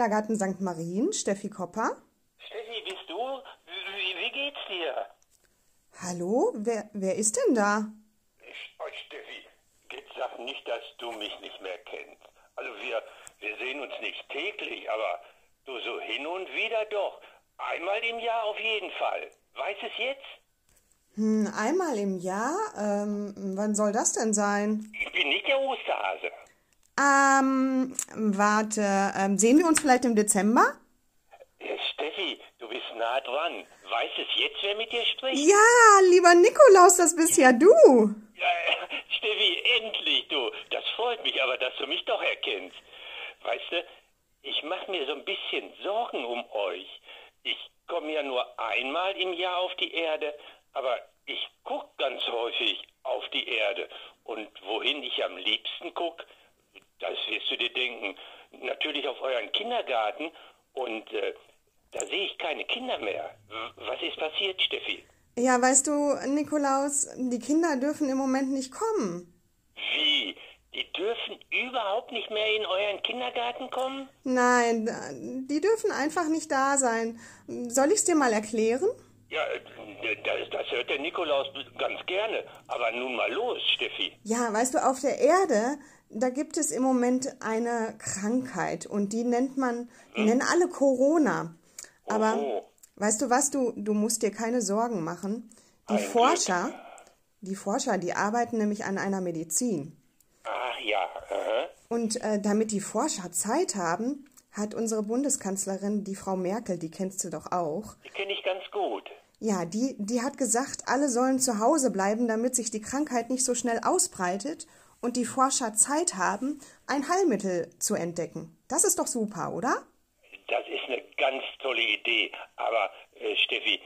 Kindergarten St. Marien, Steffi Kopper. Steffi, bist du? Wie, wie geht's dir? Hallo, wer, wer ist denn da? Ich, oh, Steffi, jetzt sag nicht, dass du mich nicht mehr kennst. Also wir, wir sehen uns nicht täglich, aber du so hin und wieder doch. Einmal im Jahr auf jeden Fall. Weiß es jetzt? Hm, einmal im Jahr? Ähm, wann soll das denn sein? Ich bin nicht der Osterhase. Ähm, warte, ähm, sehen wir uns vielleicht im Dezember? Äh, Steffi, du bist nah dran. Weiß es jetzt, wer mit dir spricht? Ja, lieber Nikolaus, das bist ja du. Ja, Steffi, endlich, du. Das freut mich aber, dass du mich doch erkennst. Weißt du, ich mache mir so ein bisschen Sorgen um euch. Ich komme ja nur einmal im Jahr auf die Erde, aber ich gucke ganz häufig auf die Erde. Und wohin ich am liebsten gucke, das wirst du dir denken, natürlich auf euren Kindergarten. Und äh, da sehe ich keine Kinder mehr. Was ist passiert, Steffi? Ja, weißt du, Nikolaus, die Kinder dürfen im Moment nicht kommen. Wie? Die dürfen überhaupt nicht mehr in euren Kindergarten kommen? Nein, die dürfen einfach nicht da sein. Soll ich's dir mal erklären? Ja, äh, das, das hört der Nikolaus ganz gerne. Aber nun mal los, Steffi. Ja, weißt du, auf der Erde, da gibt es im Moment eine Krankheit und die nennt man, die nennen alle Corona. Aber Oh. weißt du was, du, du musst dir keine Sorgen machen. Die Ein Forscher, die Forscher, die arbeiten nämlich an einer Medizin. Ach ja, aha. Und äh, damit die Forscher Zeit haben, hat unsere Bundeskanzlerin, die Frau Merkel, die kennst du doch auch, die kenne ich ganz gut. ja, die, die hat gesagt, alle sollen zu Hause bleiben, damit sich die Krankheit nicht so schnell ausbreitet und die Forscher Zeit haben, ein Heilmittel zu entdecken. Das ist doch super, oder? Das ist eine ganz tolle Idee. Aber, äh, Steffi,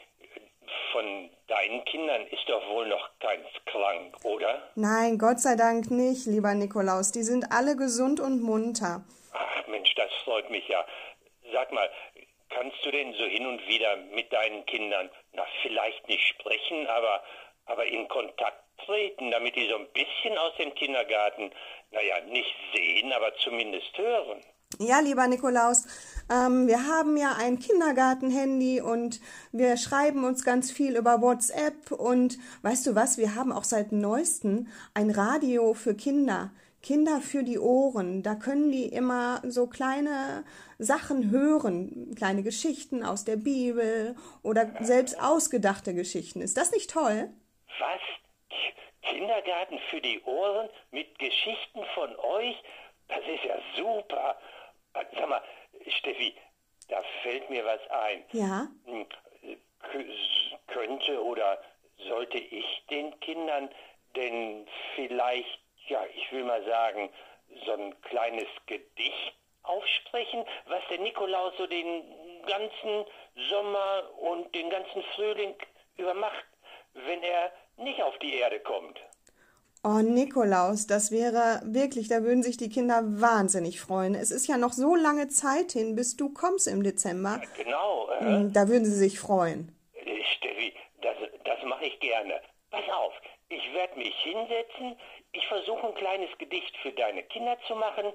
von deinen Kindern ist doch wohl noch keins krank, oder? Nein, Gott sei Dank nicht, lieber Nikolaus. Die sind alle gesund und munter. Ach Mensch, das freut mich ja. Sag mal, kannst du denn so hin und wieder mit deinen Kindern, na vielleicht nicht sprechen, aber, aber in Kontakt treten, damit die so ein bisschen aus dem Kindergarten, naja, nicht sehen, aber zumindest hören? Ja, lieber Nikolaus, ähm, wir haben ja ein Kindergarten-Handy und wir schreiben uns ganz viel über WhatsApp und weißt du was, wir haben auch seit neuestem ein Radio für Kinder. Kinder für die Ohren. Da können die immer so kleine Sachen hören, kleine Geschichten aus der Bibel oder selbst ausgedachte Geschichten. Ist das nicht toll? Was? Kindergarten für die Ohren mit Geschichten von euch? Das ist ja super. Sag mal, Steffi, da fällt mir was ein. Ja. Hm, k- Könnte oder sollte ich den Kindern denn vielleicht, ja, ich will mal sagen, so ein kleines Gedicht aufsprechen, was der Nikolaus so den ganzen Sommer und den ganzen Frühling über macht, wenn er nicht auf die Erde kommt? Oh, Nikolaus, das wäre wirklich, da würden sich die Kinder wahnsinnig freuen. Es ist ja noch so lange Zeit hin, bis du kommst im Dezember. Genau, äh, Mm, Da würden sie sich freuen. Äh, Steffi, das, das mache ich gerne. Pass auf, ich werde mich hinsetzen, ich versuche ein kleines Gedicht für deine Kinder zu machen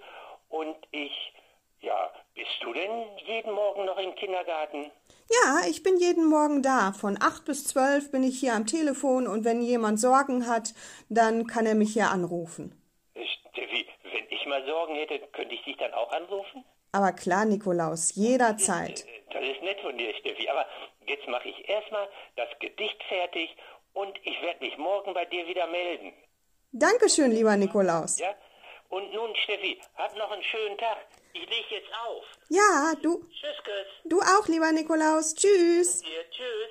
und ich, ja, bist du denn jeden Morgen noch im Kindergarten? Ja, ich bin jeden Morgen da. Von acht bis zwölf bin ich hier am Telefon und wenn jemand Sorgen hat, dann kann er mich hier anrufen. Steffi, wenn ich mal Sorgen hätte, könnte ich dich dann auch anrufen? Aber klar, Nikolaus, jederzeit. Äh, Das ist nett von dir, Steffi, aber jetzt mache ich erstmal das Gedicht fertig und ich werde mich morgen bei dir wieder melden. Dankeschön, lieber Nikolaus. Ja? Und nun, Steffi, hab noch einen schönen Tag. Ich leg jetzt auf. Ja, du, Tschüss, Küss. du auch, lieber Nikolaus. Tschüss. Dir, tschüss.